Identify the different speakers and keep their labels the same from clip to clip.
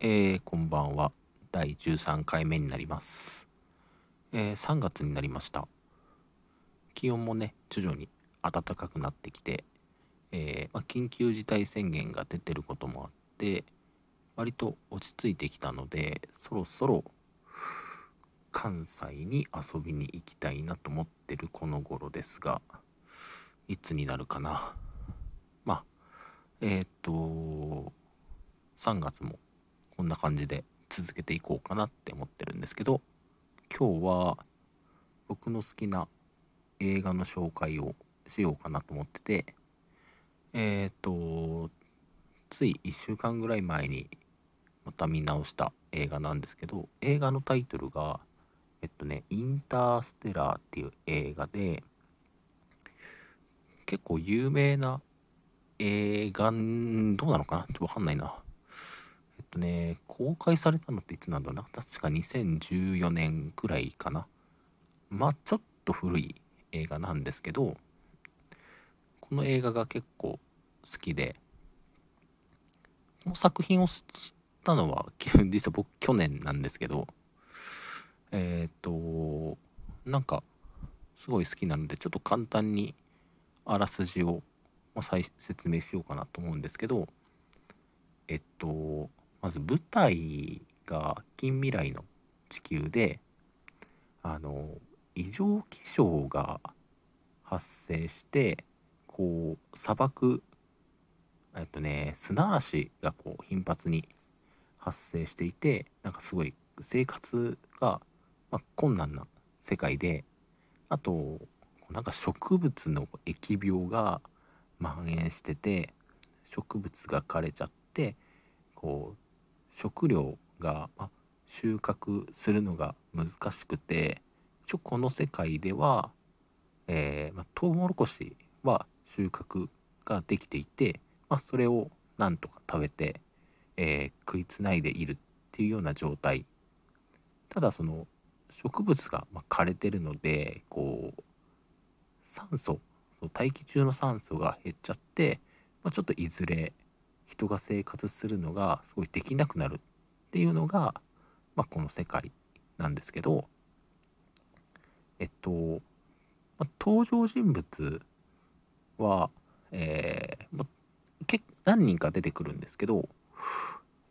Speaker 1: えー、こんばんは。第13回目になります。えー、3月になりました。気温もね、徐々に暖かくなってきて、えーまあ、緊急事態宣言が出てることもあって、割と落ち着いてきたので、そろそろ関西に遊びに行きたいなと思ってるこの頃ですが、いつになるかな。まあ、えっ、と、3月もこんな感じで続けていこうかなって思ってるんですけど今日は僕の好きな映画の紹介をしようかなと思っててえっ、とつい1週間ぐらい前にまた見直した映画なんですけど映画のタイトルがえっとね「インターステラー」っていう映画で結構有名な映画どうなのかな？ちょっとわかんないな。とね、公開されたのっていつなんだろうな。確か2014年くらいかな。まあ、ちょっと古い映画なんですけど、この映画が結構好きで、この作品を知ったのは、実は僕去年なんですけど、えっ、と、なんか、すごい好きなので、ちょっと簡単にあらすじを、ま、再説明しようかなと思うんですけど、えっと、まず舞台が近未来の地球であの異常気象が発生してこう砂漠えっとね砂嵐がこう頻発に発生していてなんかすごい生活が、まあ、困難な世界であとなんか植物の疫病が蔓延してて植物が枯れちゃってこう食料が、ま、収穫するのが難しくて一応この世界では、えーま、トウモロコシは収穫ができていて、ま、それをなんとか食べて、えー食いつないでいるっていうような状態。ただその植物が、ま、枯れてるのでこう酸素大気中の酸素が減っちゃって、まあ、ちょっといずれ人が生活するのがすごいできなくなるっていうのが、まあ、この世界なんですけどえっと、まあ、登場人物は、えーまあ、け何人か出てくるんですけど、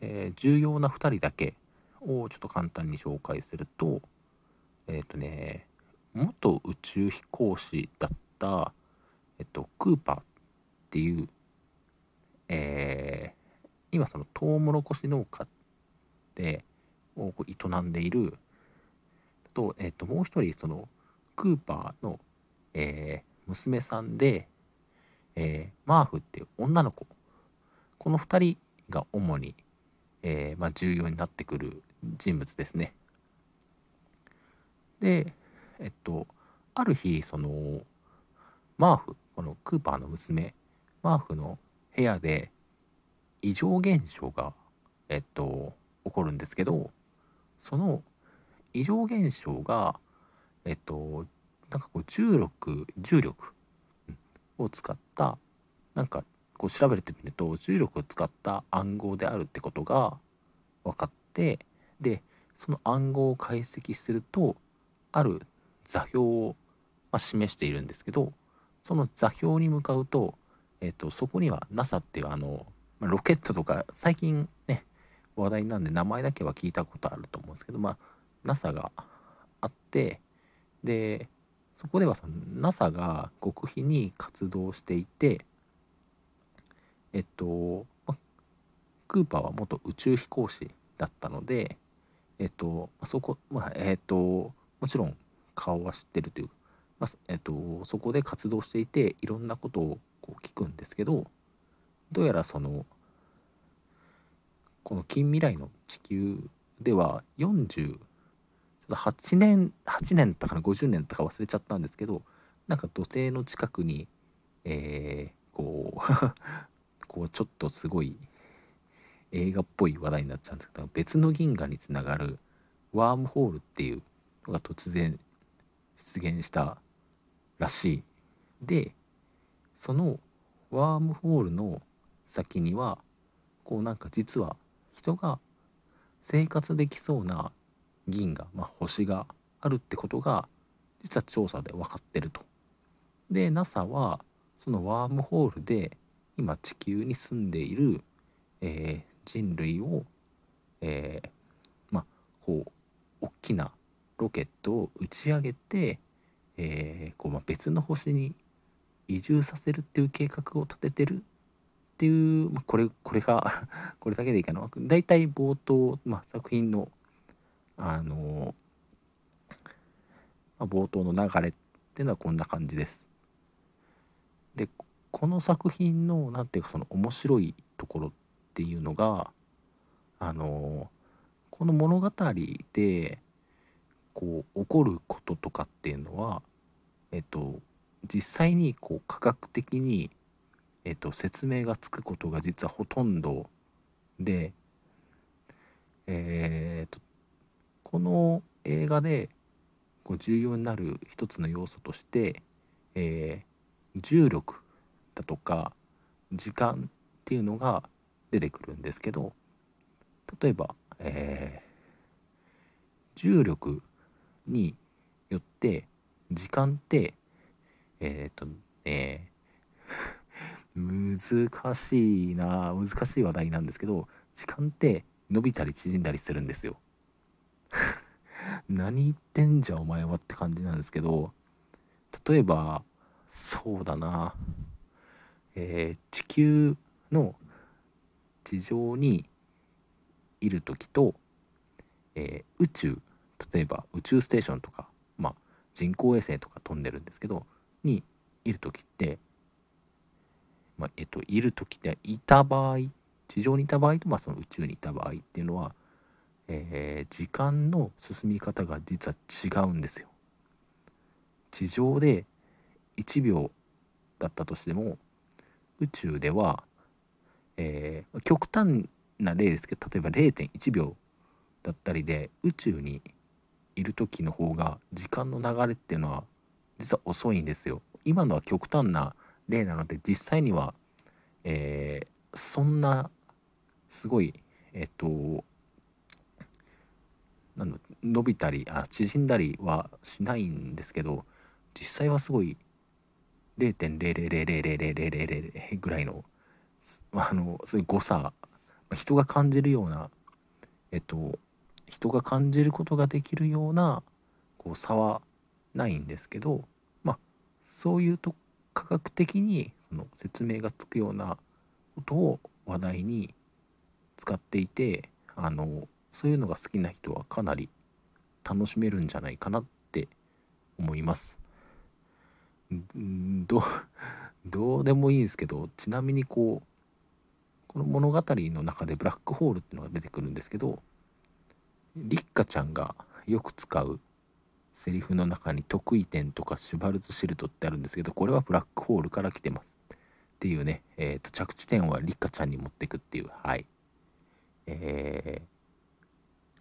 Speaker 1: えー重要な2人だけをちょっと簡単に紹介するとえっ、とね元宇宙飛行士だった、えっと、クーパーっていうえー今そのトウモロコシ農家でを営んでいると,、えー、ともう一人そのクーパーの、えー娘さんで、えーマーフっていう女の子この2人が主に、えーまあ、重要になってくる人物ですね。でえっとある日そのマーフこのクーパーの娘マーフの部屋で異常現象が、えっと、起こるんですけどその異常現象がえっとなんかこう重力重力を使ったなんかこう調べてみると重力を使った暗号であるってことが分かってでその暗号を解析するとある座標を、ま、示しているんですけどその座標に向かうとえっとそこには NASA っていうあのまあロケットとか最近ね話題なんで名前だけは聞いたことあると思うんですけどまあ NASA があってでそこではその NASA が極秘に活動していてえっと、まクーパーは元宇宙飛行士だったのでえっとそこまあえっともちろん顔は知ってるというまあえっと、そこで活動していていろんなことをこう聞くんですけどどうやらそのこの近未来の地球では40 8年8年とかな50年とか忘れちゃったんですけどなんか土星の近くにえーこう こうちょっとすごい映画っぽい話題になっちゃうんですけど別の銀河につながるワームホールっていうのが突然出現したらしい。でそのワームホールの先にはこうなんか実は人が生活できそうな銀河、まあ、星があるってことが実は調査で分かってると。で NASA はそのワームホールで今地球に住んでいる、えー、人類を、えー、まあこう大きなロケットを打ち上げて、えーこうまあ、別の星に移住させるっていう計画を立ててるっていう、まあ、これこれが これだけでいいかな大体冒頭、まあ、作品のあのまあ、冒頭の流れっていうのはこんな感じです。でこの作品の何ていうかその面白いところっていうのがあのこの物語でこう起こることとかっていうのはえっと実際にこう科学的に、えっと、説明がつくことが実はほとんどでえー、っとこの映画でこう重要になる一つの要素として、えー、重力だとか時間っていうのが出てくるんですけど例えば、えー、重力によって時間ってえっ、ー、と ね難しいな難しい話題なんですけど時間って伸びたり縮んだりするんですよ。何言ってんじゃお前はって感じなんですけど例えばそうだなえー、地球の地上にいる時と、えー、宇宙例えば宇宙ステーションとか、まあ、人工衛星とか飛んでるんですけどにいる時って、まあ、えっといる時っていた場合地上にいた場合と、まあ、その宇宙にいた場合っていうのは、えー、時間の進み方が実は違うんですよ。地上で1秒だったとしても宇宙では、えー、極端な例ですけど例えば0.1秒だったりで宇宙にいる時の方が時間の流れっていうのは実は遅いんですよ。今のは極端な例なので実際には、えー、そんなすごいえっ、となん伸びたりあ縮んだりはしないんですけど実際はすごい0.00000000ぐらいのあのそういう誤差人が感じるようなえっと人が感じることができるようなこう差はないんですけどまあそういうと科学的にその説明がつくようなことを話題に使っていてあのそういうのが好きな人はかなり楽しめるんじゃないかなって思います。どどうでもいいんですけどちなみにこうこの物語の中でブラックホールっていうのが出てくるんですけどリッカちゃんがよく使うセリフの中に得意点とかシュバルツシルトってあるんですけどこれはブラックホールから来てます。っていうね、えーと、着地点はリッカちゃんに持っていくっていうはい。えー、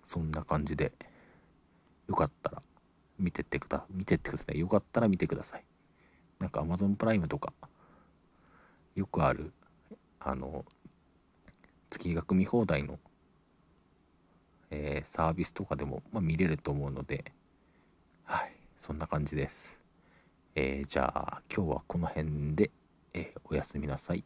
Speaker 1: そんな感じでよかったら見てってください見てってください。よかったら見てください。なんか Amazon プライムとかよくあるあの月額見放題の、えー、サービスとかでも、まあ、見れると思うのでそんな感じです、えー、じゃあ今日はこの辺で、えー、おやすみなさい。